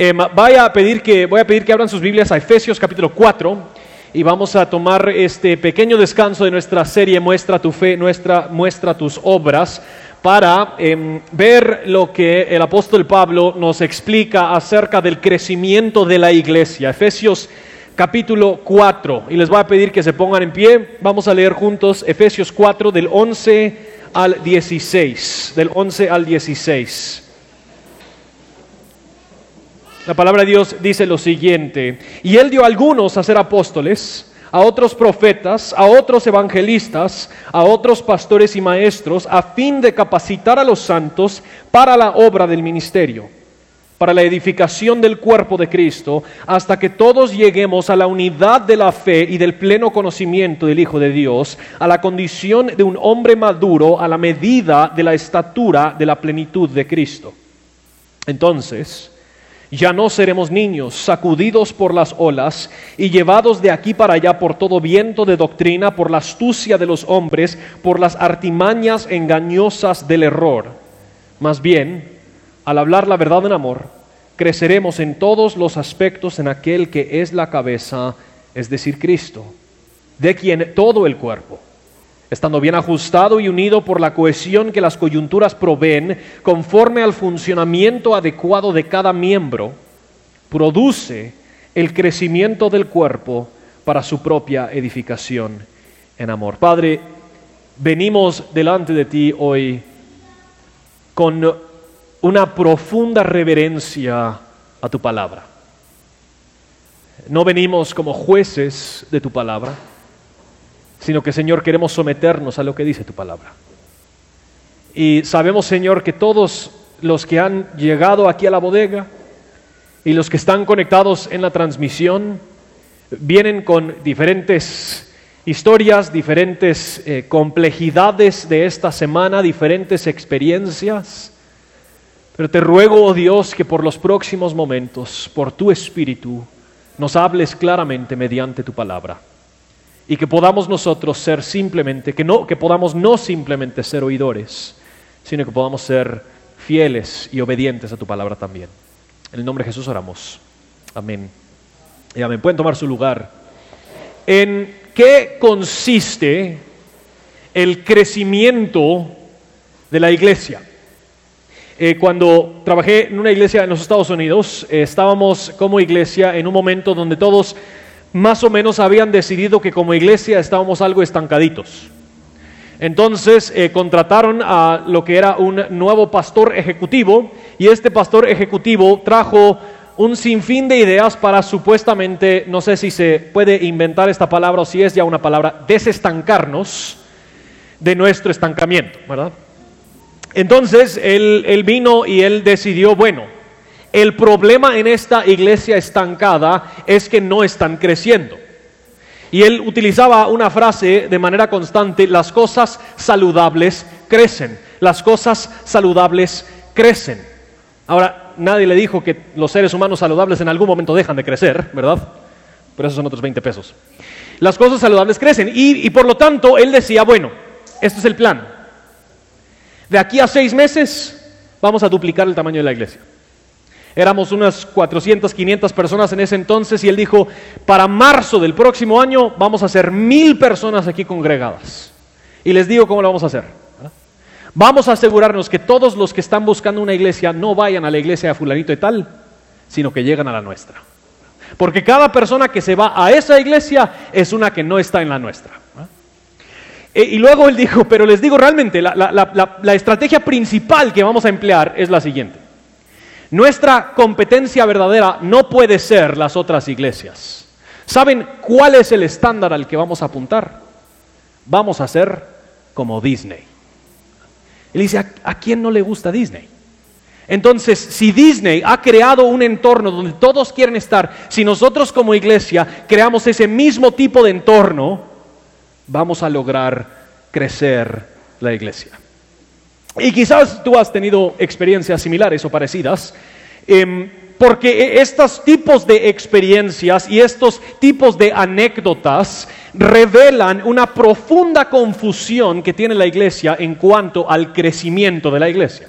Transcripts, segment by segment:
Eh, vaya a pedir que, voy a pedir que abran sus Biblias a Efesios capítulo 4 y vamos a tomar este pequeño descanso de nuestra serie Muestra tu fe, nuestra, muestra tus obras para em, ver lo que el apóstol Pablo nos explica acerca del crecimiento de la iglesia. Efesios capítulo 4. Y les voy a pedir que se pongan en pie. Vamos a leer juntos Efesios 4 del 11 al 16. Del 11 al 16. La palabra de Dios dice lo siguiente, y él dio a algunos a ser apóstoles, a otros profetas, a otros evangelistas, a otros pastores y maestros, a fin de capacitar a los santos para la obra del ministerio, para la edificación del cuerpo de Cristo, hasta que todos lleguemos a la unidad de la fe y del pleno conocimiento del Hijo de Dios, a la condición de un hombre maduro, a la medida de la estatura de la plenitud de Cristo. Entonces, ya no seremos niños, sacudidos por las olas y llevados de aquí para allá por todo viento de doctrina, por la astucia de los hombres, por las artimañas engañosas del error. Más bien, al hablar la verdad en amor, creceremos en todos los aspectos en aquel que es la cabeza, es decir, Cristo, de quien todo el cuerpo estando bien ajustado y unido por la cohesión que las coyunturas proveen, conforme al funcionamiento adecuado de cada miembro, produce el crecimiento del cuerpo para su propia edificación en amor. Padre, venimos delante de ti hoy con una profunda reverencia a tu palabra. No venimos como jueces de tu palabra sino que Señor queremos someternos a lo que dice tu palabra. Y sabemos Señor que todos los que han llegado aquí a la bodega y los que están conectados en la transmisión vienen con diferentes historias, diferentes eh, complejidades de esta semana, diferentes experiencias. Pero te ruego, oh Dios, que por los próximos momentos, por tu Espíritu, nos hables claramente mediante tu palabra y que podamos nosotros ser simplemente, que, no, que podamos no simplemente ser oidores, sino que podamos ser fieles y obedientes a tu palabra también. En el nombre de Jesús oramos. Amén. Y amén. Pueden tomar su lugar. ¿En qué consiste el crecimiento de la iglesia? Eh, cuando trabajé en una iglesia en los Estados Unidos, eh, estábamos como iglesia en un momento donde todos más o menos habían decidido que como iglesia estábamos algo estancaditos. Entonces eh, contrataron a lo que era un nuevo pastor ejecutivo y este pastor ejecutivo trajo un sinfín de ideas para supuestamente, no sé si se puede inventar esta palabra o si es ya una palabra, desestancarnos de nuestro estancamiento, ¿verdad? Entonces él vino y él decidió, bueno, el problema en esta iglesia estancada es que no están creciendo. Y él utilizaba una frase de manera constante, las cosas saludables crecen, las cosas saludables crecen. Ahora, nadie le dijo que los seres humanos saludables en algún momento dejan de crecer, ¿verdad? Pero esos son otros 20 pesos. Las cosas saludables crecen y, y por lo tanto él decía, bueno, este es el plan. De aquí a seis meses vamos a duplicar el tamaño de la iglesia. Éramos unas 400, 500 personas en ese entonces y él dijo, para marzo del próximo año vamos a ser mil personas aquí congregadas. Y les digo cómo lo vamos a hacer. Vamos a asegurarnos que todos los que están buscando una iglesia no vayan a la iglesia de fulanito y tal, sino que llegan a la nuestra. Porque cada persona que se va a esa iglesia es una que no está en la nuestra. E, y luego él dijo, pero les digo realmente, la estrategia principal que vamos a emplear es la siguiente. Nuestra competencia verdadera no puede ser las otras iglesias. ¿Saben cuál es el estándar al que vamos a apuntar? Vamos a ser como Disney. Él dice, ¿a, quién no le gusta Disney? Entonces, si Disney ha creado un entorno donde todos quieren estar, si nosotros como iglesia creamos ese mismo tipo de entorno, vamos a lograr crecer la iglesia. Y quizás tú has tenido experiencias similares o parecidas, em, porque estos tipos de experiencias y estos tipos de anécdotas revelan una profunda confusión que tiene la iglesia en cuanto al crecimiento de la iglesia.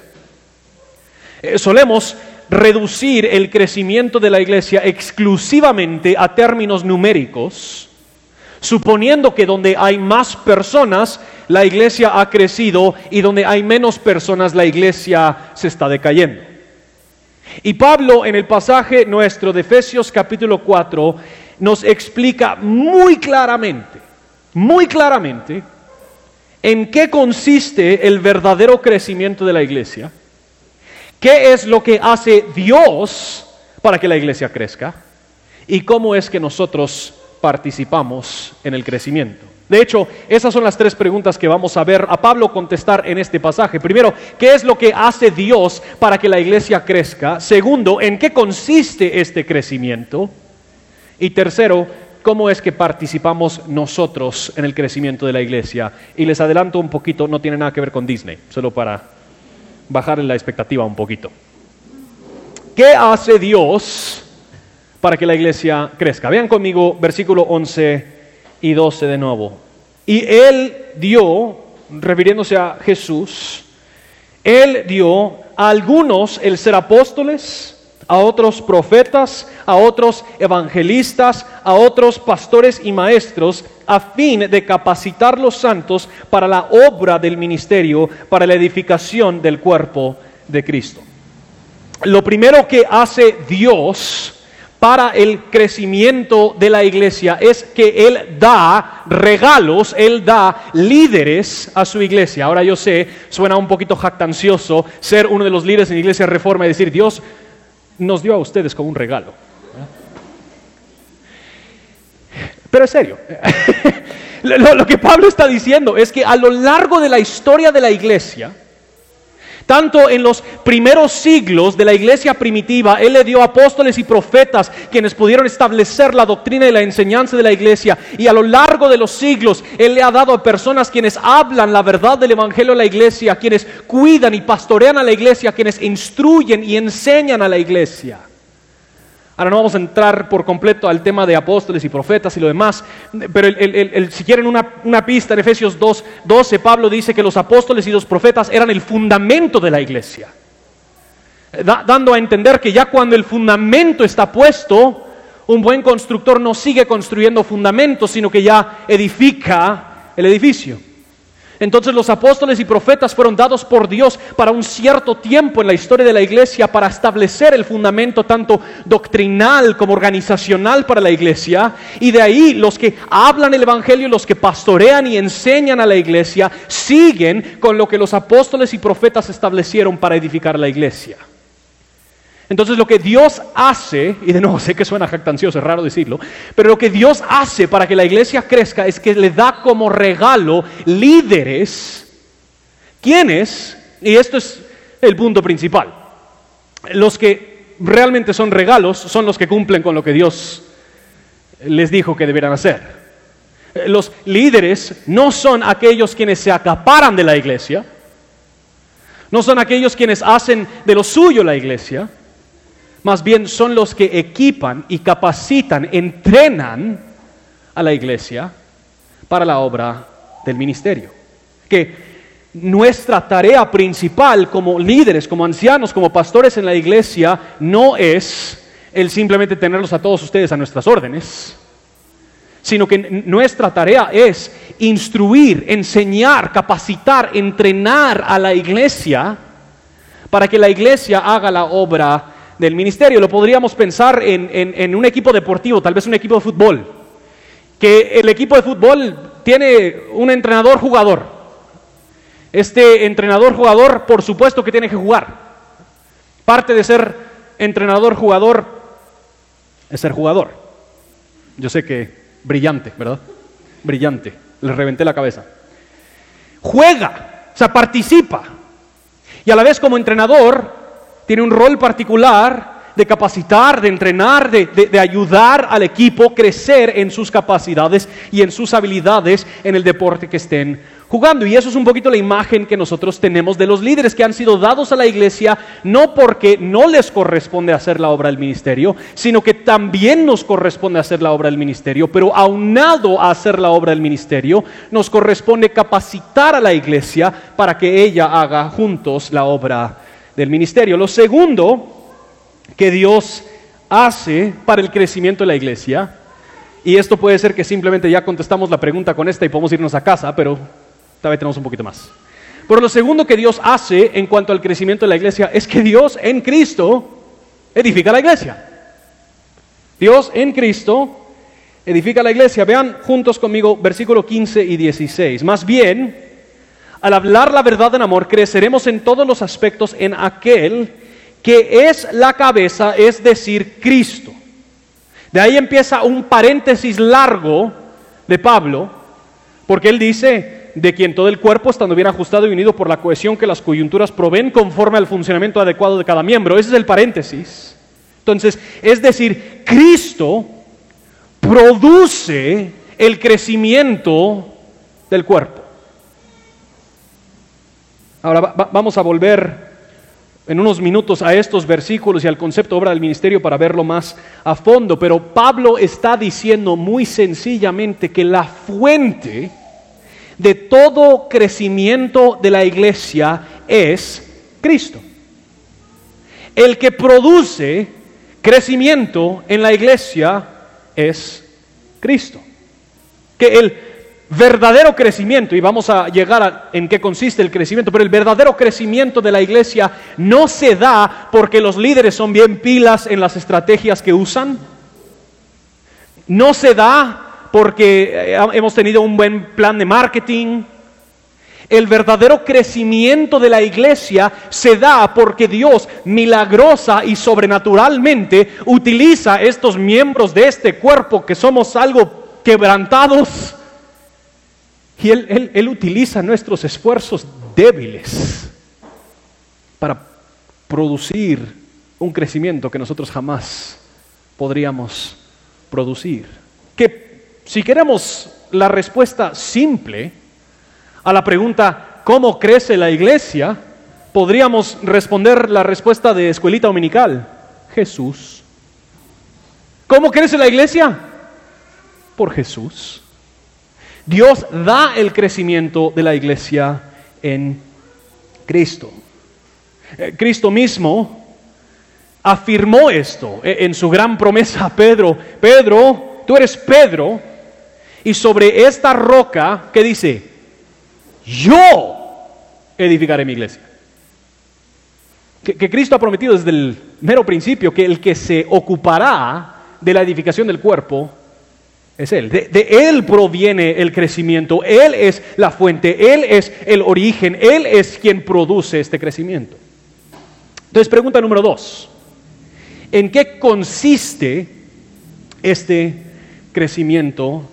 Eh, solemos reducir el crecimiento de la iglesia exclusivamente a términos numéricos, suponiendo que donde hay más personas, la iglesia ha crecido y donde hay menos personas, la iglesia se está decayendo. Y Pablo en el pasaje nuestro de Efesios capítulo 4 nos explica muy claramente, muy claramente, en qué consiste el verdadero crecimiento de la iglesia, qué es lo que hace Dios para que la iglesia crezca y cómo es que nosotros participamos en el crecimiento. De hecho, esas son las tres preguntas que vamos a ver a Pablo contestar en este pasaje. Primero, ¿qué es lo que hace Dios para que la iglesia crezca? Segundo, ¿en qué consiste este crecimiento? Y tercero, ¿cómo es que participamos nosotros en el crecimiento de la iglesia? Y les adelanto un poquito, no tiene nada que ver con Disney, solo para bajarle la expectativa un poquito. ¿Qué hace Dios para que la iglesia crezca? Vean conmigo versículo 11 y 12 de nuevo. Y él dio, refiriéndose a Jesús, él dio a algunos el ser apóstoles, a otros profetas, a otros evangelistas, a otros pastores y maestros, a fin de capacitar los santos para la obra del ministerio, para la edificación del cuerpo de Cristo. Lo primero que hace Dios para el crecimiento de la iglesia es que Él da regalos, Él da líderes a su iglesia. Ahora yo sé, suena un poquito jactancioso ser uno de los líderes en la iglesia Reforma y decir, Dios nos dio a ustedes como un regalo. Pero es serio. Lo que Pablo está diciendo es que a lo largo de la historia de la iglesia, tanto en los primeros siglos de la iglesia primitiva, Él le dio apóstoles y profetas quienes pudieron establecer la doctrina y la enseñanza de la iglesia. Y a lo largo de los siglos, Él le ha dado a personas quienes hablan la verdad del Evangelio a la iglesia, quienes cuidan y pastorean a la iglesia, quienes instruyen y enseñan a la iglesia. Ahora no vamos a entrar por completo al tema de apóstoles y profetas y lo demás, pero si quieren una, pista en Efesios 2, 12, Pablo dice que los apóstoles y los profetas eran el fundamento de la iglesia, dando a entender que ya cuando el fundamento está puesto, un buen constructor no sigue construyendo fundamentos, sino que ya edifica el edificio. Entonces los apóstoles y profetas fueron dados por Dios para un cierto tiempo en la historia de la iglesia para establecer el fundamento tanto doctrinal como organizacional para la iglesia. Y de ahí los que hablan el Evangelio, los que pastorean y enseñan a la iglesia, siguen con lo que los apóstoles y profetas establecieron para edificar la iglesia. Entonces lo que Dios hace, y de nuevo sé que suena jactancioso, es raro decirlo, pero lo que Dios hace para que la iglesia crezca es que le da como regalo líderes, ¿quiénes? Y esto es el punto principal. Los que realmente son regalos son los que cumplen con lo que Dios les dijo que debieran hacer. Los líderes no son aquellos quienes se acaparan de la iglesia, no son aquellos quienes hacen de lo suyo la iglesia, más bien son los que equipan y capacitan, entrenan a la iglesia para la obra del ministerio. Que nuestra tarea principal como líderes, como ancianos, como pastores en la iglesia, no es el simplemente tenerlos a todos ustedes a nuestras órdenes, sino que nuestra tarea es instruir, enseñar, capacitar, entrenar a la iglesia para que la iglesia haga la obra del ministerio. Lo podríamos pensar en, un equipo deportivo, tal vez un equipo de fútbol, que el equipo de fútbol tiene un entrenador jugador. Este entrenador jugador, por supuesto que tiene que jugar. Parte de ser entrenador jugador es ser jugador. Yo sé que brillante, ¿verdad? Brillante. Le reventé la cabeza. Juega, o sea, participa. Y a la vez como entrenador tiene un rol particular de capacitar, de entrenar, de, ayudar al equipo a crecer en sus capacidades y en sus habilidades en el deporte que estén jugando. Y eso es un poquito la imagen que nosotros tenemos de los líderes que han sido dados a la iglesia, no porque no les corresponde hacer la obra del ministerio, sino que también nos corresponde hacer la obra del ministerio, pero aunado a hacer la obra del ministerio, nos corresponde capacitar a la iglesia para que ella haga juntos la obra del ministerio. Lo segundo que Dios hace para el crecimiento de la iglesia, y esto puede ser que simplemente ya contestamos la pregunta con esta y podemos irnos a casa, pero tal vez tenemos un poquito más. Pero lo segundo que Dios hace en cuanto al crecimiento de la iglesia es que Dios en Cristo edifica la iglesia. Dios en Cristo edifica la iglesia. Vean juntos conmigo versículo 15 y 16. Más bien, al hablar la verdad en amor, creceremos en todos los aspectos en aquel que es la cabeza, es decir, Cristo. De ahí empieza un paréntesis largo de Pablo, porque él dice, de quien todo el cuerpo, estando bien ajustado y unido por la cohesión que las coyunturas proveen conforme al funcionamiento adecuado de cada miembro. Ese es el paréntesis. Entonces, es decir, Cristo produce el crecimiento del cuerpo. Ahora vamos a volver en unos minutos a estos versículos y al concepto obra del ministerio para verlo más a fondo, pero Pablo está diciendo muy sencillamente que la fuente de todo crecimiento de la iglesia es Cristo. El que produce crecimiento en la iglesia es Cristo. Que el verdadero crecimiento, y vamos a llegar a en qué consiste el crecimiento, pero el verdadero crecimiento de la iglesia no se da porque los líderes son bien pilas en las estrategias que usan. No se da porque eh, hemos tenido un buen plan de marketing. El verdadero crecimiento de la iglesia se da porque Dios milagrosa y sobrenaturalmente utiliza estos miembros de este cuerpo que somos algo quebrantados y Él, él utiliza nuestros esfuerzos débiles para producir un crecimiento que nosotros jamás podríamos producir. Que si queremos la respuesta simple, a la pregunta ¿cómo crece la iglesia? podríamos responder la respuesta de escuelita dominical, Jesús. ¿Cómo crece la iglesia? Por Jesús. Dios da el crecimiento de la iglesia en Cristo. Eh, Cristo mismo afirmó esto eh, en su gran promesa a Pedro. Pedro, tú eres Pedro, y sobre esta roca, ¿qué dice? yo edificaré mi iglesia. Que, Cristo ha prometido desde el mero principio que el que se ocupará de la edificación del cuerpo es Él. De, Él proviene el crecimiento. Él es la fuente. Él es el origen. Él es quien produce este crecimiento. Entonces, pregunta número dos. ¿En qué consiste este crecimiento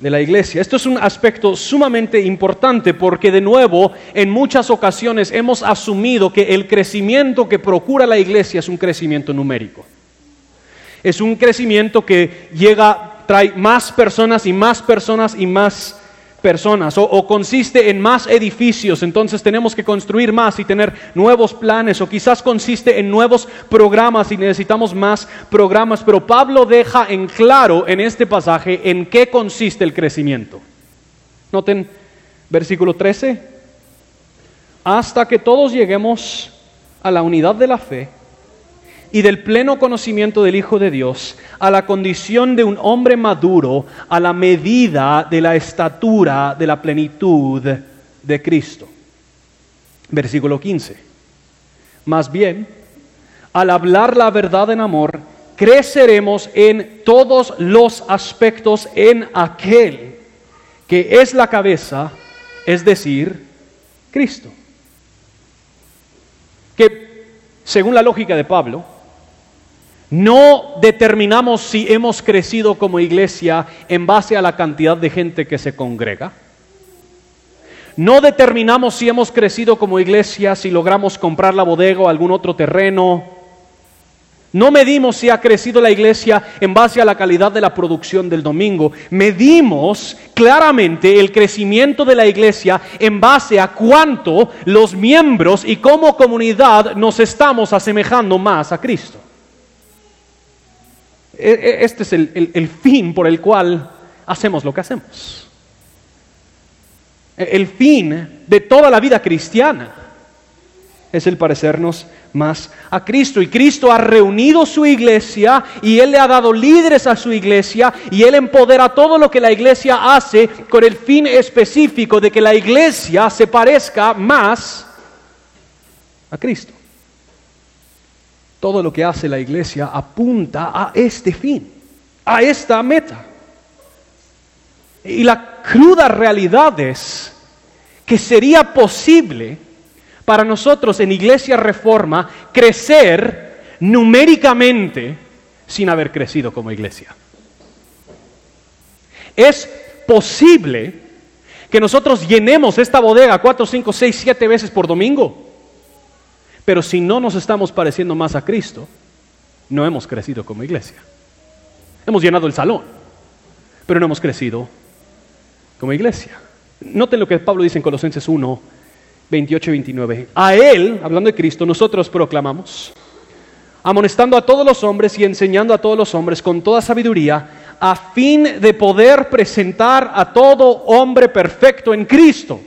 de la iglesia. Esto es un aspecto sumamente importante porque de nuevo en muchas ocasiones hemos asumido que el crecimiento que procura la iglesia es un crecimiento numérico. Es un crecimiento que llega, trae más personas y más personas y más personas o, consiste en más edificios, entonces tenemos que construir más y tener nuevos planes o quizás consiste en nuevos programas y necesitamos más programas, pero Pablo deja en claro en este pasaje en qué consiste el crecimiento. Noten versículo 13, hasta que todos lleguemos a la unidad de la fe y del pleno conocimiento del Hijo de Dios a la condición de un hombre maduro a la medida de la estatura de la plenitud de Cristo. Versículo 15. Más bien, al hablar la verdad en amor, creceremos en todos los aspectos en aquel que es la cabeza, es decir, Cristo. Que, según la lógica de Pablo, no determinamos si hemos crecido como iglesia en base a la cantidad de gente que se congrega. No determinamos si hemos crecido como iglesia si logramos comprar la bodega o algún otro terreno. No medimos si ha crecido la iglesia en base a la calidad de la producción del domingo. Medimos claramente el crecimiento de la iglesia en base a cuánto los miembros y como comunidad nos estamos asemejando más a Cristo. E, e, este es el, fin por el cual hacemos lo que hacemos. E, el fin de toda la vida cristiana es el parecernos más a Cristo. Y Cristo ha reunido su iglesia y Él le ha dado líderes a su iglesia y Él empodera todo lo que la iglesia hace con el fin específico de que la iglesia se parezca más a Cristo. Todo lo que hace la iglesia apunta a este fin, a esta meta. Y la cruda realidad es que sería posible para nosotros en Iglesia Reforma crecer numéricamente sin haber crecido como iglesia. Es posible que nosotros llenemos esta bodega cuatro, cinco, seis, siete veces por domingo. Pero si no nos estamos pareciendo más a Cristo, no hemos crecido como iglesia. Hemos llenado el salón, pero no hemos crecido como iglesia. Noten lo que Pablo dice en Colosenses 1, 28 y 29. A Él, hablando de Cristo, nosotros proclamamos, amonestando a todos los hombres y enseñando a todos los hombres con toda sabiduría, a fin de poder presentar a todo hombre perfecto en Cristo.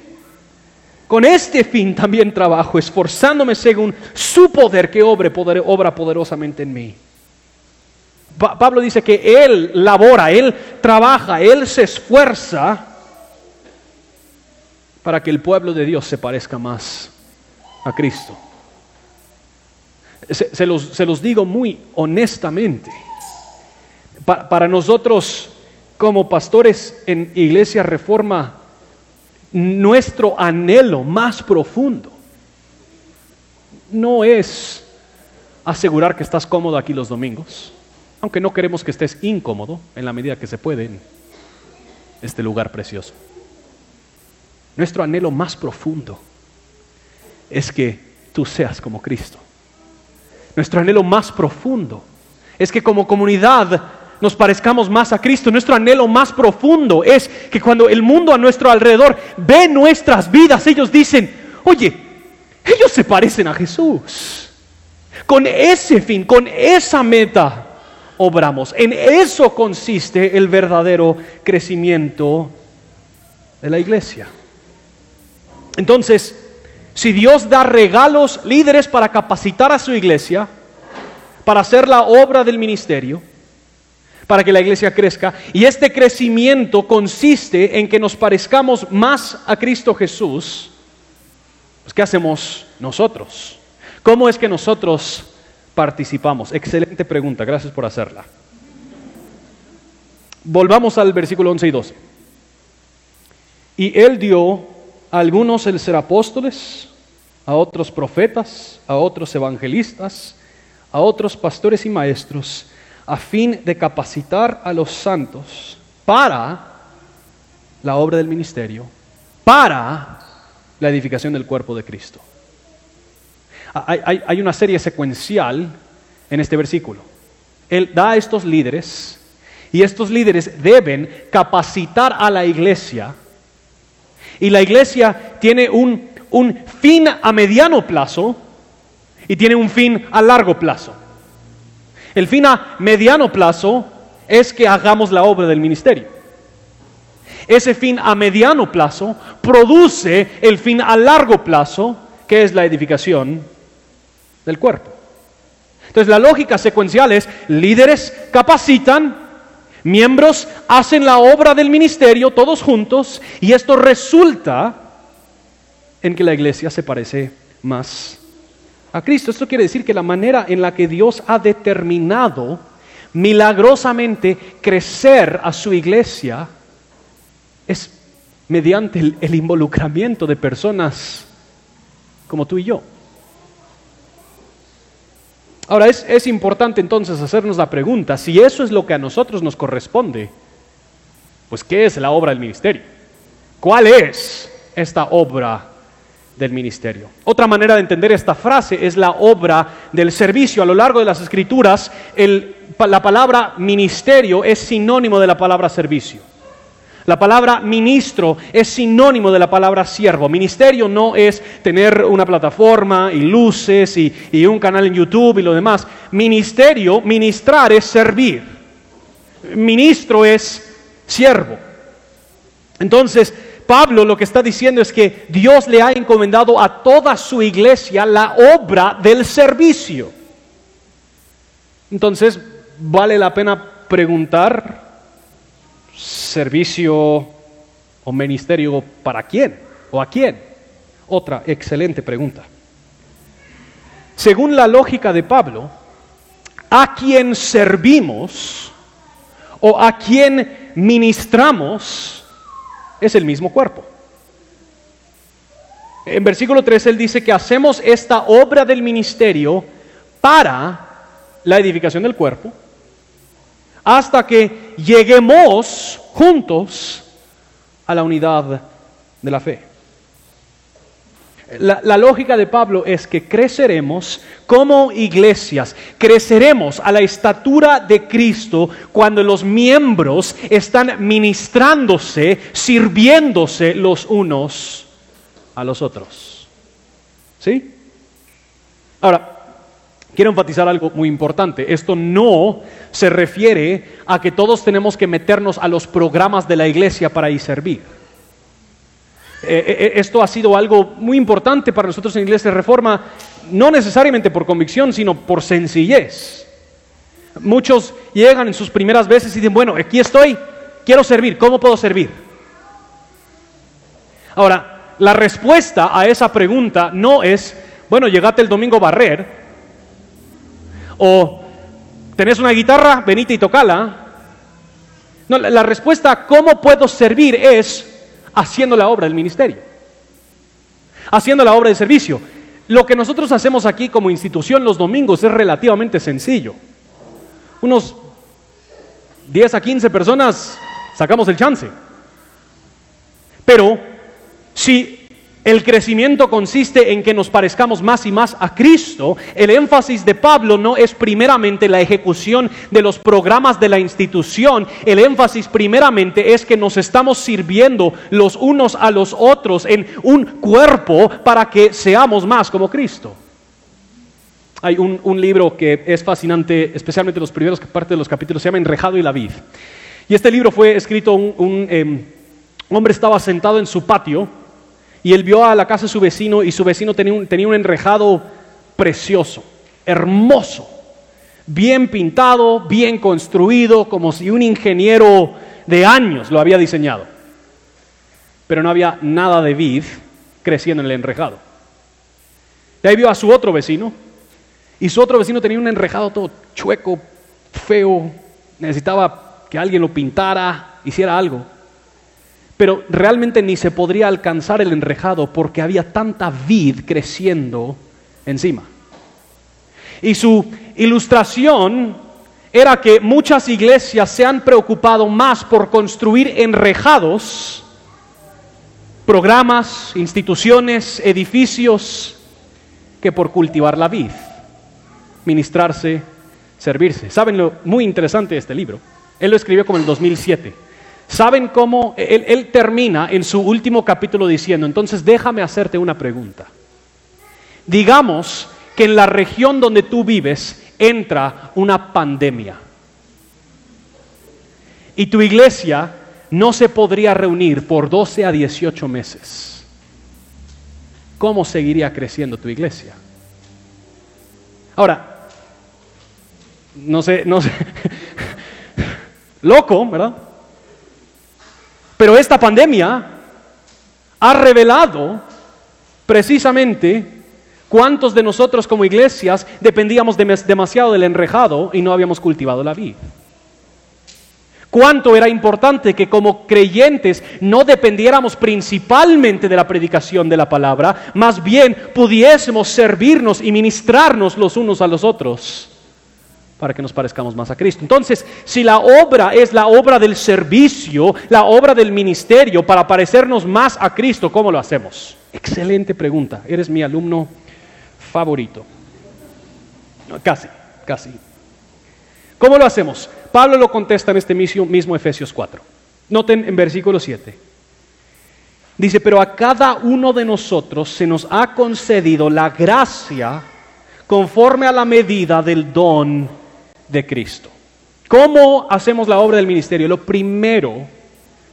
Con este fin también trabajo, esforzándome según su poder que poder, obra poderosamente en mí. Pablo dice que Él labora, Él trabaja, Él se esfuerza para que el pueblo de Dios se parezca más a Cristo. Se, los, digo muy honestamente. para nosotros como pastores en Iglesia Reforma, nuestro anhelo más profundo no es asegurar que estás cómodo aquí los domingos, aunque no queremos que estés incómodo en la medida que se puede en este lugar precioso. Nuestro anhelo más profundo es que tú seas como Cristo. Nuestro anhelo más profundo es que como comunidad nos parezcamos más a Cristo. Nuestro anhelo más profundo es que cuando el mundo a nuestro alrededor ve nuestras vidas, ellos dicen, oye, ellos se parecen a Jesús. Con ese fin, con esa meta, obramos. En eso consiste el verdadero crecimiento de la iglesia. Entonces, si Dios da regalos, líderes para capacitar a su iglesia, para hacer la obra del ministerio, para que la iglesia crezca, y este crecimiento consiste en que nos parezcamos más a Cristo Jesús, pues ¿qué hacemos nosotros? ¿Cómo es que nosotros participamos? Excelente pregunta, gracias por hacerla. Volvamos al versículo 11 y 12. Y él dio a algunos el ser apóstoles, a otros profetas, a otros evangelistas, a otros pastores y maestros, a fin de capacitar a los santos para la obra del ministerio, para la edificación del cuerpo de Cristo. Hay, hay, una serie secuencial en este versículo. Él da a estos líderes y estos líderes deben capacitar a la iglesia y la iglesia tiene un, fin a mediano plazo y tiene un fin a largo plazo. El fin a mediano plazo es que hagamos la obra del ministerio. Ese fin a mediano plazo produce el fin a largo plazo, que es la edificación del cuerpo. Entonces la lógica secuencial es líderes capacitan, Miembros hacen la obra del ministerio todos juntos y esto resulta en que la iglesia se parece más a Cristo. Esto quiere decir que la manera en la que Dios ha determinado milagrosamente crecer a su iglesia es mediante el, involucramiento de personas como tú y yo. Ahora, es, importante entonces hacernos la pregunta, si eso es lo que a nosotros nos corresponde, pues ¿qué es la obra del ministerio? ¿Cuál es esta obra del ministerio? Otra manera de entender esta frase es la obra del servicio. A lo largo de las escrituras, la palabra ministerio es sinónimo de la palabra servicio. La palabra ministro es sinónimo de la palabra siervo. Ministerio no es tener una plataforma y luces y, un canal en YouTube y lo demás. Ministerio, ministrar es servir. Ministro es siervo. Entonces, Pablo lo que está diciendo es que Dios le ha encomendado a toda su iglesia la obra del servicio. Entonces, vale la pena preguntar, servicio o ministerio para quién o a quién. Otra excelente pregunta. Según la lógica de Pablo, a quien servimos o a quien ministramos es el mismo cuerpo. En versículo 3 él dice que hacemos esta obra del ministerio para la edificación del cuerpo hasta que lleguemos juntos a la unidad de la fe. La, lógica de Pablo es que creceremos como iglesias, creceremos a la estatura de Cristo cuando los miembros están ministrándose, sirviéndose los unos a los otros. ¿Sí? Ahora, quiero enfatizar algo muy importante. Esto no se refiere a que todos tenemos que meternos a los programas de la iglesia para ir servir. Eh, eh, eh, esto ha sido algo muy importante para nosotros en Iglesia de Reforma, no necesariamente por convicción, sino por sencillez. Muchos llegan en sus primeras veces y dicen, bueno, aquí estoy, quiero servir, ¿cómo puedo servir? Ahora, la respuesta a esa pregunta no es, bueno, llegate el domingo a barrer, o tenés una guitarra, venite y tocala. No, la respuesta a cómo puedo servir es, haciendo la obra del ministerio, haciendo la obra de servicio. Lo que nosotros hacemos aquí como institución los domingos es relativamente sencillo. Unos 10 a 15 personas sacamos el chance. Pero si el crecimiento consiste en que nos parezcamos más y más a Cristo. El énfasis de Pablo no es primeramente la ejecución de los programas de la institución. El énfasis primeramente es que nos estamos sirviendo los unos a los otros en un cuerpo para que seamos más como Cristo. Hay un, libro que es fascinante, especialmente los primeros partes de los capítulos, se llama Enrejado y la vid. Y este libro fue escrito, un, em, hombre estaba sentado en su patio y él vio a la casa de su vecino y su vecino tenía un, tenía un enrejado precioso, hermoso, bien pintado, bien construido, como si un ingeniero de años lo había diseñado. Pero no había nada de vid creciendo en el enrejado. De ahí vio a su otro vecino y su otro vecino tenía un enrejado todo chueco, feo, necesitaba que alguien lo pintara, hiciera algo pero realmente ni se podría alcanzar el enrejado porque había tanta vid creciendo encima. Y su ilustración era que muchas iglesias se han preocupado más por construir enrejados, programas, instituciones, edificios, que por cultivar la vid, ministrarse, servirse. ¿Saben lo muy interesante de este libro? Él lo escribió como en el 2007. ¿Saben cómo? Él, termina en su último capítulo diciendo, entonces déjame hacerte una pregunta. Digamos que en la región donde tú vives entra una pandemia y tu iglesia no se podría reunir por 12 a 18 meses. ¿Cómo seguiría creciendo tu iglesia? Ahora, no sé, no sé, loco, ¿verdad? Pero esta pandemia ha revelado precisamente cuántos de nosotros como iglesias dependíamos demasiado del enrejado y no habíamos cultivado la vida. Cuánto era importante que como creyentes no dependiéramos principalmente de la predicación de la palabra, más bien pudiésemos servirnos y ministrarnos los unos a los otros para que nos parezcamos más a Cristo. Entonces, si la obra es la obra del servicio, la obra del ministerio, para parecernos más a Cristo, ¿cómo lo hacemos? Excelente pregunta. Eres mi alumno favorito. Casi, casi. ¿Cómo lo hacemos? Pablo lo contesta en este mismo, Efesios 4. Noten en versículo 7. Dice, pero a cada uno de nosotros se nos ha concedido la gracia conforme a la medida del don de Cristo. ¿Cómo hacemos la obra del ministerio? Lo primero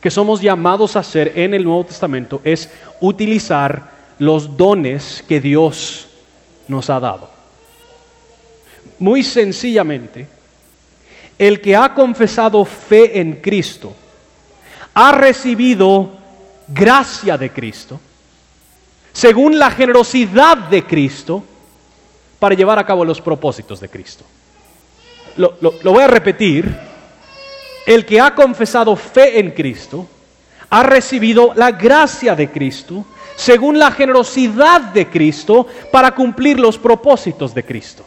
que somos llamados a hacer en el Nuevo Testamento es utilizar los dones que Dios nos ha dado. Muy sencillamente, el que ha confesado fe en Cristo ha recibido gracia de Cristo, según la generosidad de Cristo, para llevar a cabo los propósitos de Cristo. Lo, voy a repetir. El que ha confesado fe en Cristo ha recibido la gracia de Cristo, según la generosidad de Cristo, para cumplir los propósitos de Cristo.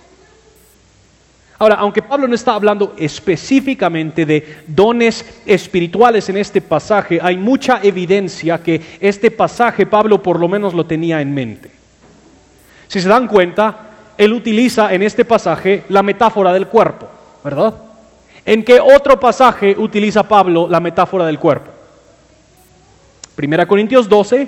Ahora, aunque Pablo no está hablando específicamente de dones espirituales en este pasaje, hay mucha evidencia que este pasaje Pablo por lo menos lo tenía en mente. Si se dan cuenta, él utiliza en este pasaje la metáfora del cuerpo, ¿verdad? ¿En qué otro pasaje utiliza Pablo la metáfora del cuerpo? Primera Corintios 12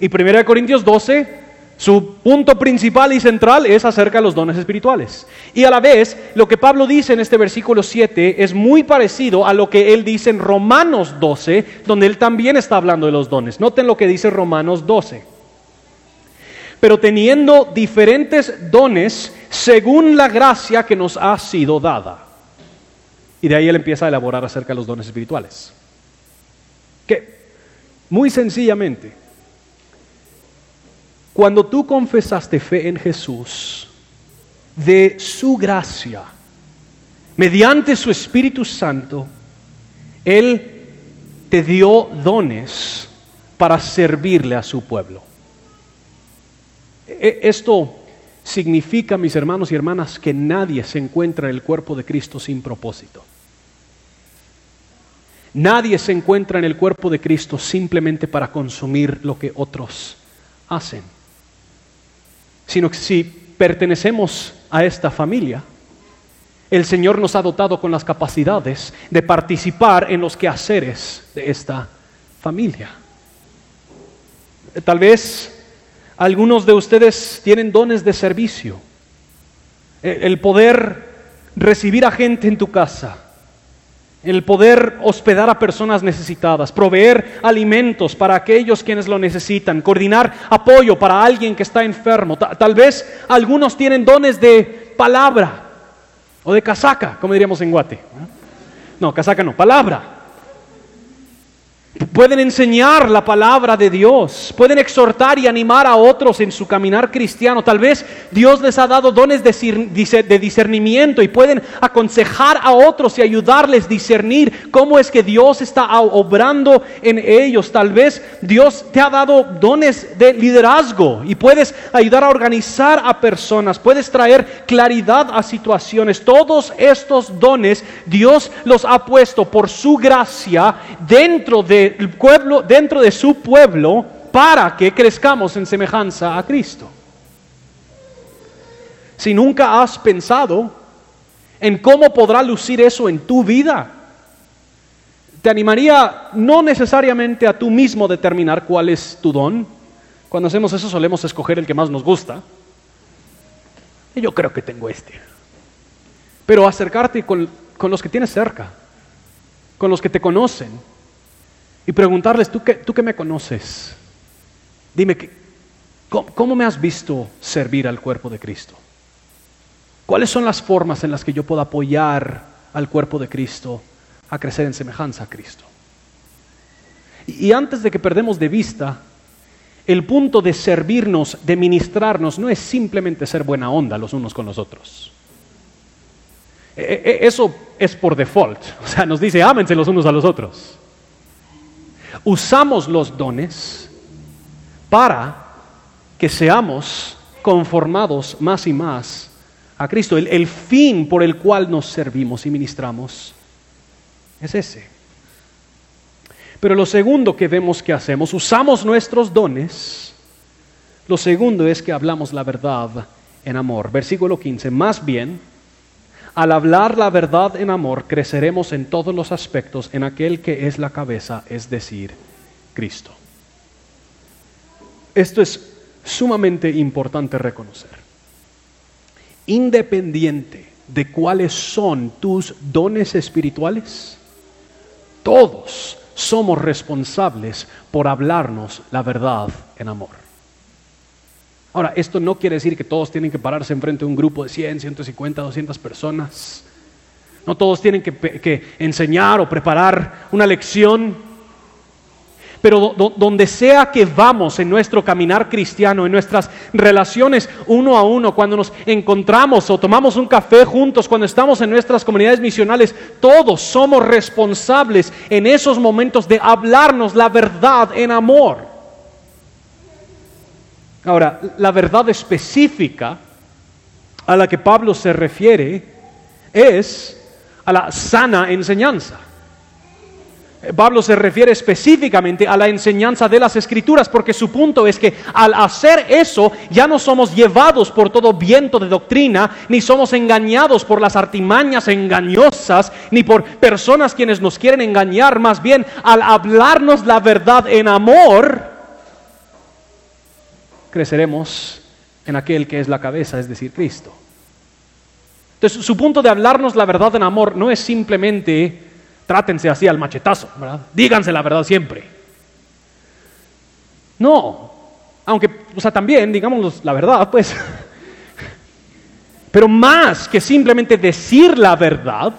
y Primera Corintios 12 su punto principal y central es acerca de los dones espirituales. Y a la vez, lo que Pablo dice en este versículo 7 es muy parecido a lo que él dice en Romanos 12, donde él también está hablando de los dones. Noten lo que dice Romanos 12. Pero teniendo diferentes dones según la gracia que nos ha sido dada. Y de ahí él empieza a elaborar acerca de los dones espirituales. Que, muy sencillamente, cuando tú confesaste fe en Jesús, de su gracia, mediante su Espíritu Santo, Él te dio dones para servirle a su pueblo. E, esto significa, mis hermanos y hermanas, que nadie se encuentra en el cuerpo de Cristo sin propósito. Nadie se encuentra en el cuerpo de Cristo simplemente para consumir lo que otros hacen sino que si pertenecemos a esta familia, el Señor nos ha dotado con las capacidades de participar en los quehaceres de esta familia. Tal vez algunos de ustedes tienen dones de servicio, el poder recibir a gente en tu casa, el poder hospedar a personas necesitadas, proveer alimentos para aquellos quienes lo necesitan, coordinar apoyo para alguien que está enfermo. Tal vez algunos tienen dones de palabra o de casaca, como diríamos en Guate. No, casaca no, palabra. Pueden enseñar la palabra de Dios, pueden exhortar y animar a otros en su caminar cristiano. Tal vez Dios les ha dado dones de discernimiento y pueden aconsejar a otros y ayudarles a discernir cómo es que Dios está obrando en ellos. Tal vez Dios te ha dado dones de liderazgo y puedes ayudar a organizar a personas, puedes traer claridad a situaciones. Todos estos dones Dios los ha puesto por su gracia dentro de pueblo, dentro de su pueblo para que crezcamos en semejanza a Cristo. Si nunca has pensado en cómo podrá lucir eso en tu vida, te animaría no necesariamente a tú mismo determinar cuál es tu don. Cuando hacemos eso solemos escoger el que más nos gusta. Y yo creo que tengo este. Pero acercarte con, con los que tienes cerca, con los que te conocen, y preguntarles, ¿tú qué, tú me conoces? Dime, ¿cómo, ¿cómo me has visto servir al cuerpo de Cristo? ¿Cuáles son las formas en las que yo puedo apoyar al cuerpo de Cristo a crecer en semejanza a Cristo? Y antes de que perdemos de vista, el punto de servirnos, de ministrarnos, no es simplemente ser buena onda los unos con los otros. E, e, eso es por default. O sea, nos dice, ámense los unos a los otros usamos los dones para que seamos conformados más y más a Cristo. El, fin por el cual nos servimos y ministramos es ese. Pero lo segundo que vemos que hacemos, usamos nuestros dones. Lo segundo es que hablamos la verdad en amor. Versículo 15. Más bien, al hablar la verdad en amor, creceremos en todos los aspectos en aquel que es la cabeza, es decir, Cristo. Esto es sumamente importante reconocer. Independiente de cuáles son tus dones espirituales, todos somos responsables por hablarnos la verdad en amor. Ahora, esto no quiere decir que todos tienen que pararse enfrente de un grupo de 100, 150, 200 personas. No todos tienen que, que enseñar o preparar una lección. Pero donde sea que vamos en nuestro caminar cristiano, en nuestras relaciones uno a uno, cuando nos encontramos o tomamos un café juntos, cuando estamos en nuestras comunidades misionales, todos somos responsables en esos momentos de hablarnos la verdad en amor. Ahora, la verdad específica a la que Pablo se refiere es a la sana enseñanza. Pablo se refiere específicamente a la enseñanza de las escrituras porque su punto es que al hacer eso ya no somos llevados por todo viento de doctrina, ni somos engañados por las artimañas engañosas, ni por personas quienes nos quieren engañar, más bien al hablarnos la verdad en amor, creceremos en aquel que es la cabeza, es decir, Cristo. Entonces su punto de hablarnos la verdad en amor no es simplemente trátense así al machetazo, ¿verdad? Díganse la verdad siempre. No, aunque, o sea, también, digamos la verdad, pues. Pero más que simplemente decir la verdad,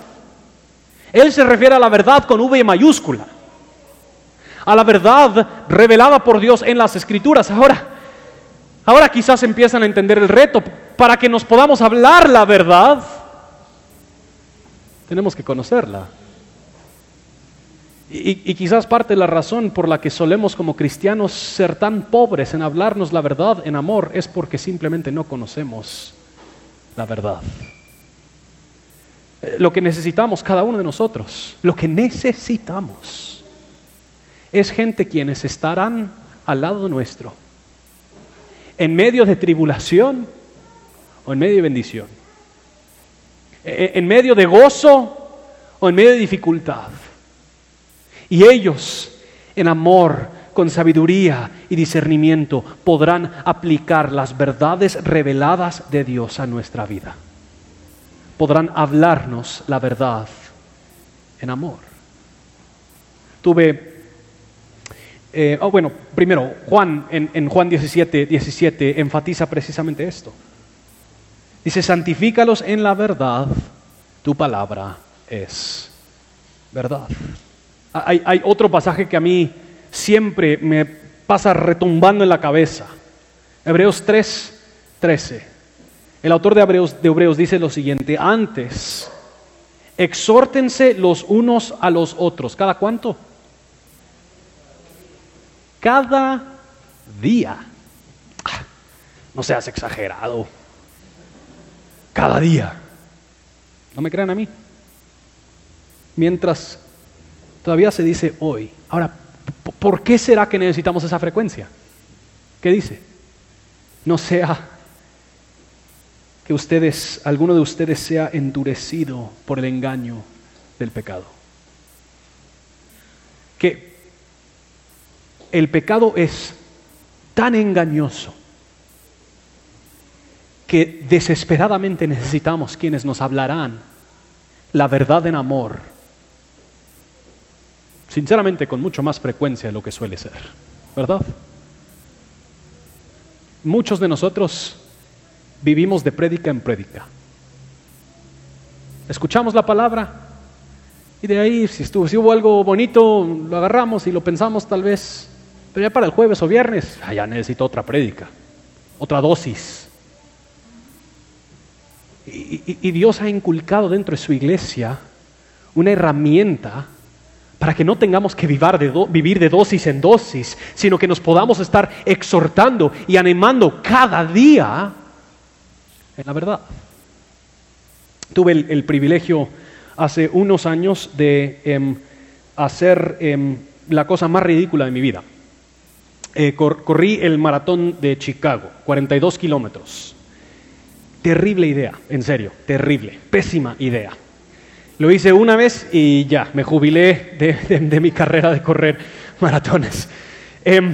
él se refiere a la verdad con V mayúscula, a la verdad revelada por Dios en las escrituras. Ahora, ahora quizás empiezan a entender el reto. Para que nos podamos hablar la verdad, tenemos que conocerla. Y, quizás parte de la razón por la que solemos como cristianos ser tan pobres en hablarnos la verdad en amor es porque simplemente no conocemos la verdad. Eh, lo que necesitamos cada uno de nosotros, lo que necesitamos es gente quienes estarán al lado nuestro, en medio de tribulación o en medio de bendición, e, en medio de gozo o en medio de dificultad y ellos, en amor, con sabiduría y discernimiento, podrán aplicar las verdades reveladas de Dios a nuestra vida. Podrán hablarnos la verdad en amor. Tuve, eh, oh, bueno, primero, Juan en, en Juan 17, 17 enfatiza precisamente esto. Dice, santifícalos en la verdad, tu palabra es verdad. Hay, otro pasaje que a mí siempre me pasa retumbando en la cabeza. Hebreos 3, 13. El autor de Hebreos, de Hebreos dice lo siguiente, antes, exhórtense los unos a los otros. ¿Cada cuánto? Cada día. No seas exagerado. Cada día. ¿No me crean a mí? Mientras Todavía se dice hoy. Ahora, ¿por qué será que necesitamos esa frecuencia? ¿Qué dice? No sea que ustedes, alguno de ustedes sea endurecido por el engaño del pecado. Que el pecado es tan engañoso que desesperadamente necesitamos quienes nos hablarán la verdad en amor sinceramente con mucho más frecuencia de lo que suele ser, ¿verdad? Muchos de nosotros vivimos de prédica en prédica. Escuchamos la palabra y de ahí, si, estuvo, si hubo algo bonito, lo agarramos y lo pensamos tal vez, pero ya para el jueves o viernes, ah, ya necesito otra prédica, otra dosis. y Dios ha inculcado dentro de su iglesia una herramienta para que no tengamos que vivir de, dosis en dosis, sino que nos podamos estar exhortando y animando cada día en la verdad. Tuve el, privilegio hace unos años de em, hacer em, la cosa más ridícula de mi vida. Eh, corrí el maratón de Chicago, 42 kilómetros. Terrible idea, en serio, terrible, pésima idea. Lo hice una vez y ya, me jubilé de, mi carrera de correr maratones. Em,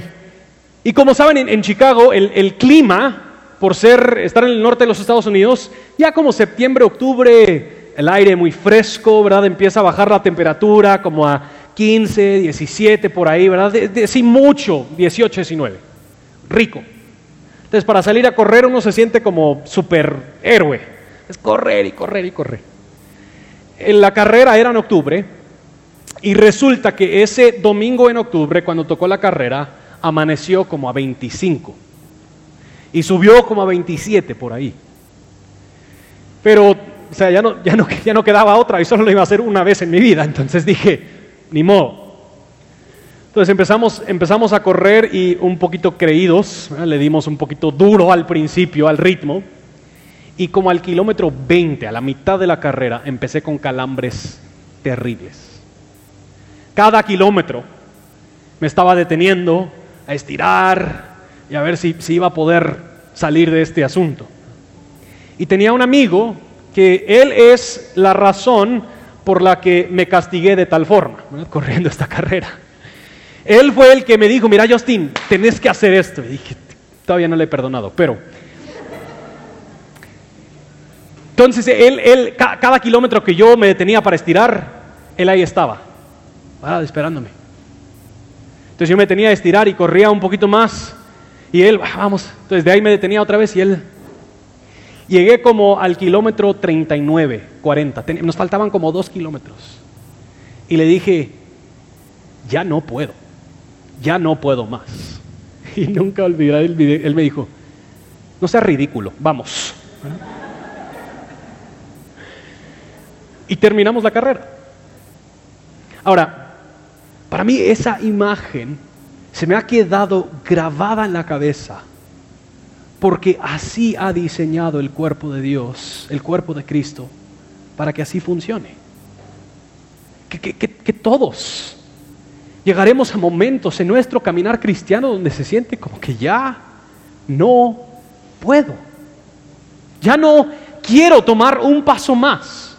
y como saben, en, Chicago el, clima, por ser, estar en el norte de los Estados Unidos, ya como septiembre, octubre, el aire muy fresco, ¿verdad? Empieza a bajar la temperatura como a 15, 17 por ahí, ¿verdad? De, sí, mucho, 18, 19. Rico. Entonces, para salir a correr uno se siente como superhéroe. Es correr y correr y correr. La carrera era en octubre y resulta que ese domingo en octubre, cuando tocó la carrera, amaneció como a 25 y subió como a 27 por ahí. Pero, o sea, ya no, ya no, ya no quedaba otra y solo lo iba a hacer una vez en mi vida. Entonces dije, ni modo. Entonces empezamos, empezamos a correr y un poquito creídos, le dimos un poquito duro al principio, al ritmo. Y como al kilómetro 20, a la mitad de la carrera, empecé con calambres terribles. Cada kilómetro me estaba deteniendo a estirar y a ver si, si iba a poder salir de este asunto. Y tenía un amigo que él es la razón por la que me castigué de tal forma, corriendo esta carrera. Él fue el que me dijo, mira Justin, tenés que hacer esto. Y dije, todavía no le he perdonado, pero... Entonces, él, él, cada kilómetro que yo me detenía para estirar, él ahí estaba, esperándome. Entonces yo me tenía a estirar y corría un poquito más y él, vamos, entonces de ahí me detenía otra vez y él... Llegué como al kilómetro 39, 40, nos faltaban como dos kilómetros. Y le dije, ya no puedo, ya no puedo más. Y nunca olvidaré el video, él me dijo, no seas ridículo, vamos. Y terminamos la carrera. Ahora, para mí esa imagen se me ha quedado grabada en la cabeza, porque así ha diseñado el cuerpo de Dios, el cuerpo de Cristo, para que así funcione. Que, todos llegaremos a momentos en nuestro caminar cristiano donde se siente como que ya no puedo, ya no quiero tomar un paso más.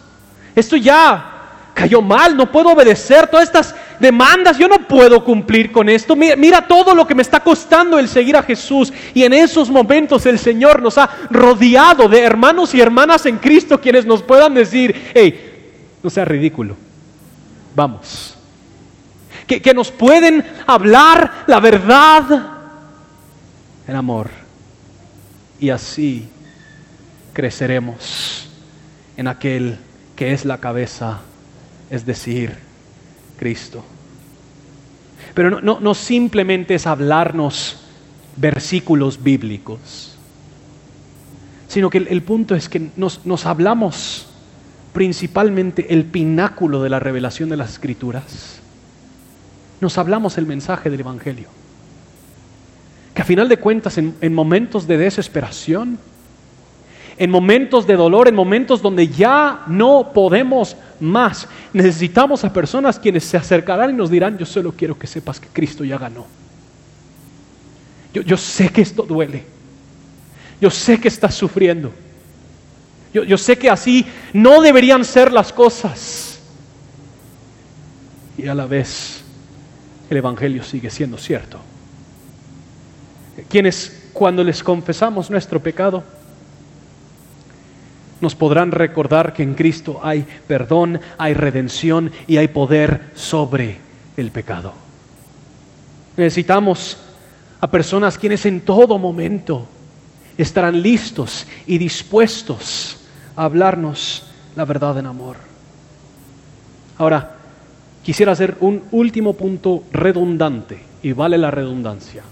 Esto ya cayó mal, no puedo obedecer todas estas demandas, yo no puedo cumplir con esto. Mira, todo lo que me está costando el seguir a Jesús. Y en esos momentos el Señor nos ha rodeado de hermanos y hermanas en Cristo quienes nos puedan decir, hey, no sea ridículo, vamos. Que, que nos pueden hablar la verdad en amor. Y así creceremos en aquel que es la cabeza es decir, Cristo. Pero no, simplemente es hablarnos versículos bíblicos, sino que el, punto es que nos, nos hablamos principalmente el pináculo de la revelación de las escrituras. Nos hablamos el mensaje del Evangelio. Que a final de cuentas, en momentos de desesperación, en momentos de dolor, en momentos donde ya no podemos más. Necesitamos a personas quienes se acercarán y nos dirán, yo solo quiero que sepas que Cristo ya ganó. Yo, yo sé que esto duele. Yo sé que estás sufriendo. Yo, yo sé que así no deberían ser las cosas. Y a la vez el Evangelio sigue siendo cierto. Quienes cuando les confesamos nuestro pecado, nos podrán recordar que en Cristo hay perdón, hay redención y hay poder sobre el pecado. Necesitamos a personas quienes en todo momento estarán listos y dispuestos a hablarnos la verdad en amor. Ahora, quisiera hacer un último punto redundante, y vale la redundancia.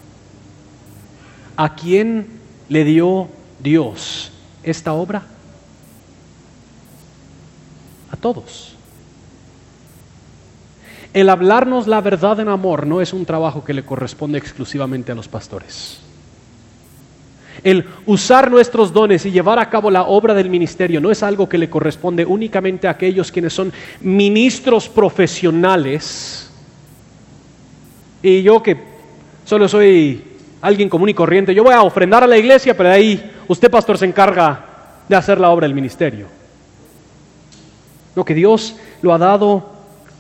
¿A quién le dio Dios esta obra? A todos. El hablarnos la verdad en amor no es un trabajo que le corresponde exclusivamente a los pastores. El usar nuestros dones y llevar a cabo la obra del ministerio no es algo que le corresponde únicamente a aquellos quienes son ministros profesionales. Y yo que solo soy alguien común y corriente, yo voy a ofrendar a la iglesia, pero ahí usted pastor se encarga de hacer la obra del ministerio. Lo que Dios lo ha dado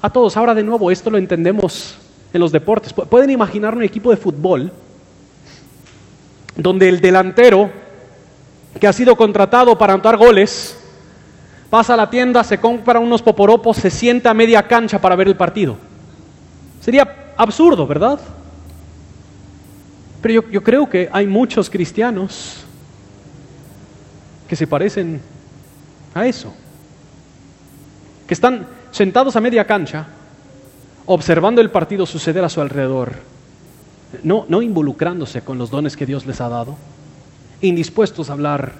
a todos. Ahora de nuevo, esto lo entendemos en los deportes. Pueden imaginar un equipo de fútbol donde el delantero que ha sido contratado para anotar goles pasa a la tienda, se compra unos poporopos, se sienta a media cancha para ver el partido. Sería absurdo, ¿verdad? Pero yo, yo creo que hay muchos cristianos que se parecen a eso, que están sentados a media cancha, observando el partido suceder a su alrededor, no, no involucrándose con los dones que Dios les ha dado, indispuestos a hablar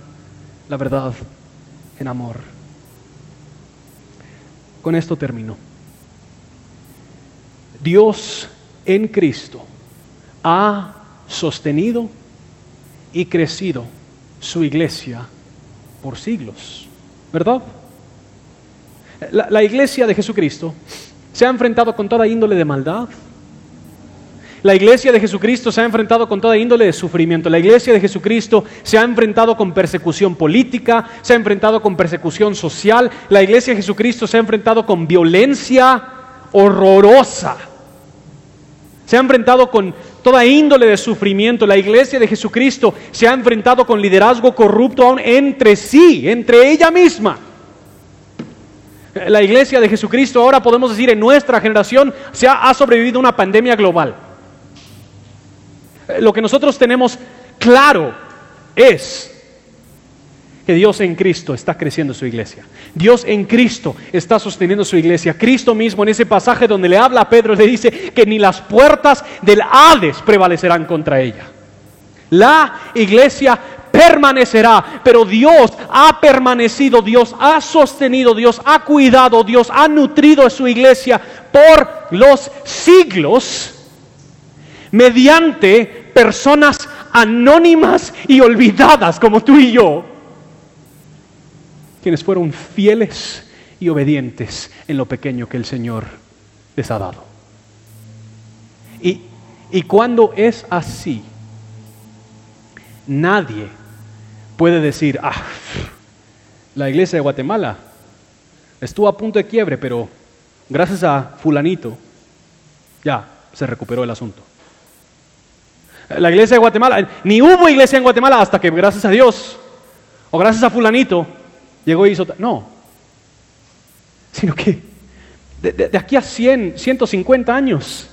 la verdad en amor. Con esto termino. Dios en Cristo ha sostenido y crecido su iglesia por siglos, ¿verdad? La, iglesia de Jesucristo se ha enfrentado con toda índole de maldad. La iglesia de Jesucristo se ha enfrentado con toda índole de sufrimiento. La iglesia de Jesucristo se ha enfrentado con persecución política, se ha enfrentado con persecución social. La iglesia de Jesucristo se ha enfrentado con violencia horrorosa. Se ha enfrentado con toda índole de sufrimiento. La iglesia de Jesucristo se ha enfrentado con liderazgo corrupto aún entre sí, entre ella misma. La iglesia de Jesucristo ahora podemos decir en nuestra generación se ha, sobrevivido una pandemia global. Lo que nosotros tenemos claro es que Dios en Cristo está creciendo su iglesia. Dios en Cristo está sosteniendo su iglesia. Cristo mismo en ese pasaje donde le habla a Pedro le dice que ni las puertas del Hades prevalecerán contra ella. La iglesia permanecerá, pero Dios ha permanecido, Dios ha sostenido, Dios ha cuidado, Dios ha nutrido a su iglesia por los siglos mediante personas anónimas y olvidadas como tú y yo, quienes fueron fieles y obedientes en lo pequeño que el Señor les ha dado. Y, y cuando es así, nadie puede decir, ah, la iglesia de Guatemala estuvo a punto de quiebre, pero gracias a fulanito ya se recuperó el asunto. La iglesia de Guatemala, ni hubo iglesia en Guatemala hasta que gracias a Dios o gracias a fulanito llegó y hizo... No, sino que de, aquí a 100, 150 años,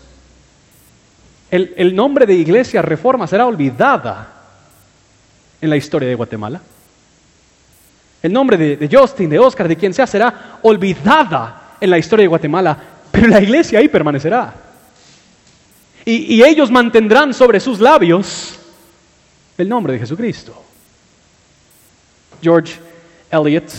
el, nombre de iglesia reforma será olvidada en la historia de Guatemala. El nombre de, Justin, de Oscar, de quien sea, será olvidada en la historia de Guatemala, pero la iglesia ahí permanecerá. Y, ellos mantendrán sobre sus labios el nombre de Jesucristo. George Eliot,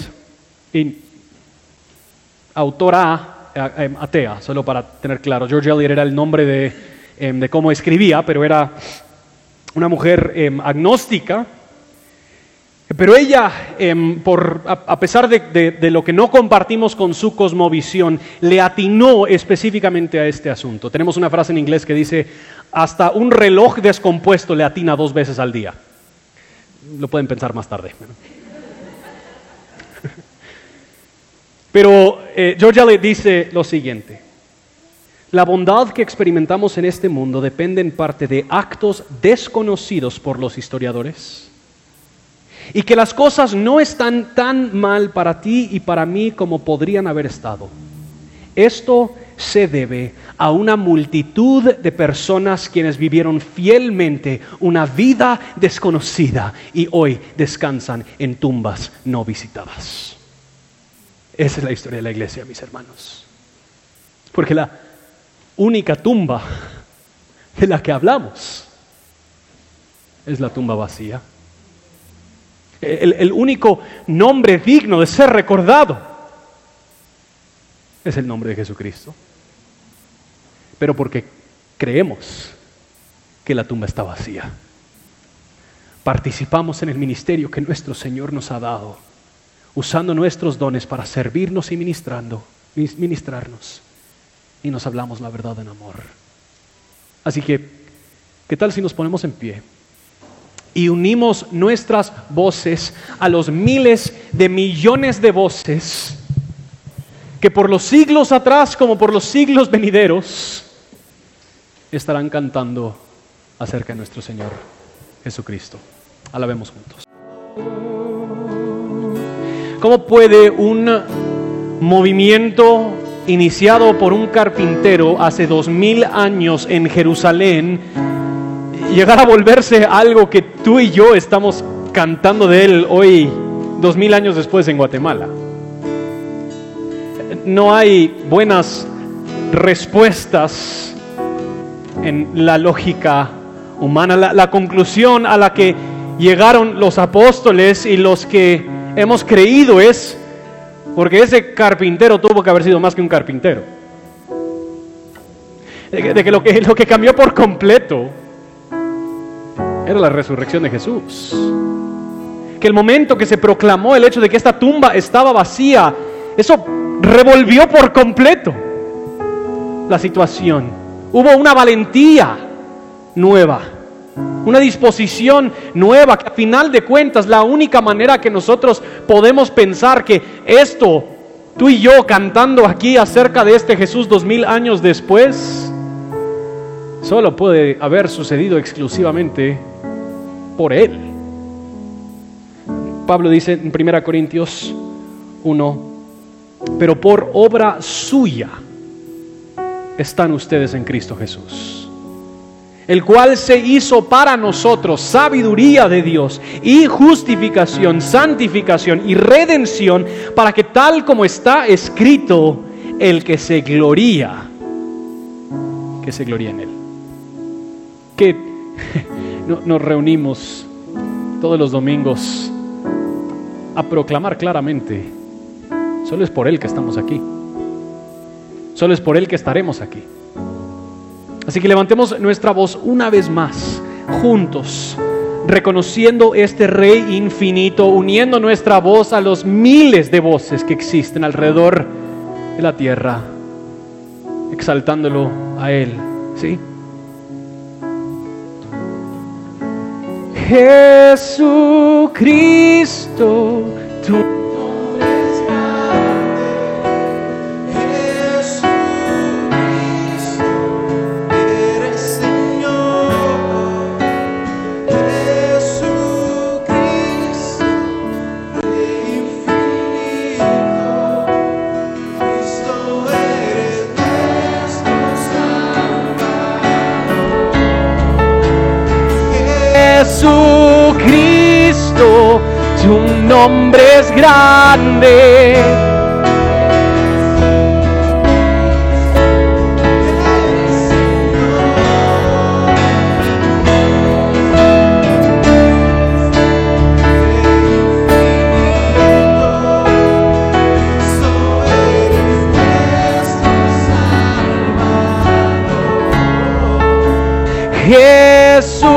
autora em, atea, solo para tener claro. George Eliot era el nombre de, em, cómo escribía, pero era una mujer em, agnóstica pero ella, em, a, pesar de, lo que no compartimos con su cosmovisión, le atinó específicamente a este asunto. Tenemos una frase en inglés que dice, hasta un reloj descompuesto le atina dos veces al día. Lo pueden pensar más tarde. Pero eh, George Eliot dice lo siguiente, la bondad que experimentamos en este mundo depende en parte de actos desconocidos por los historiadores y que las cosas no están tan mal para ti y para mí como podrían haber estado. Esto se debe a una multitud de personas quienes vivieron fielmente una vida desconocida y hoy descansan en tumbas no visitadas. Esa es la historia de la iglesia, mis hermanos. Porque la única tumba de la que hablamos es la tumba vacía el, único nombre digno de ser recordado es el nombre de Jesucristo. Pero porque creemos que la tumba está vacía. Participamos en el ministerio que nuestro Señor nos ha dado, usando nuestros dones para servirnos y ministrando, ministrarnos. Y nos hablamos la verdad en amor. Así que, ¿qué tal si nos ponemos en pie? Y unimos nuestras voces a los miles de millones de voces que por los siglos atrás como por los siglos venideros estarán cantando acerca de nuestro Señor Jesucristo. Alabemos juntos. ¿Cómo puede un movimiento iniciado por un carpintero hace dos mil años en Jerusalén, llegar a volverse algo que tú y yo estamos cantando de él hoy, dos mil años después en Guatemala. No hay buenas respuestas en la lógica humana. La, conclusión a la que llegaron los apóstoles y los que hemos creído es porque ese carpintero tuvo que haber sido más que un carpintero. De que lo que cambió por completo era la resurrección de Jesús. Que el momento que se proclamó el hecho de que esta tumba estaba vacía, eso revolvió por completo la situación. Hubo una valentía nueva una disposición nueva, que a final de cuentas la única manera que nosotros podemos pensar que esto, tú y yo cantando aquí acerca de este Jesús dos mil años después, solo puede haber sucedido exclusivamente por Él. Pablo dice en 1 Corintios 1, pero por obra suya están ustedes en Cristo Jesús el cual se hizo para nosotros sabiduría de Dios y justificación, santificación y redención, para que tal como está escrito, el que se gloría, que se gloría en él. Que nos reunimos todos los domingos a proclamar claramente, solo es por él que estamos aquí, solo es por él que estaremos aquí. Así que levantemos nuestra voz una vez más, juntos, reconociendo este Rey infinito, uniendo nuestra voz a los miles de voces que existen alrededor de la tierra, exaltándolo a Él. ¿Sí? Jesucristo, tú Jesucristo, nombre es grande. Jesucristo,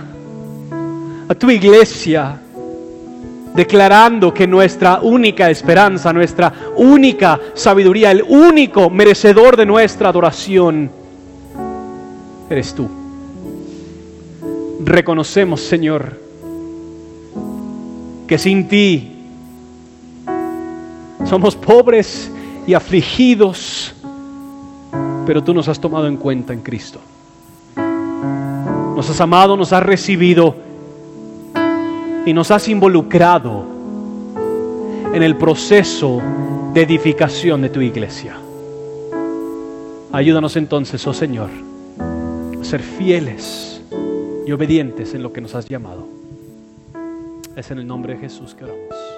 a tu iglesia declarando que nuestra única esperanza, nuestra única sabiduría, el único merecedor de nuestra adoración, eres tú. Reconocemos, Señor, que sin ti somos pobres y afligidos, pero tú nos has tomado en cuenta en Cristo nos has amado, nos has recibido y nos has involucrado en el proceso de edificación de tu iglesia. Ayúdanos entonces, oh Señor, a ser fieles y obedientes en lo que nos has llamado. Es en el nombre de Jesús que oramos.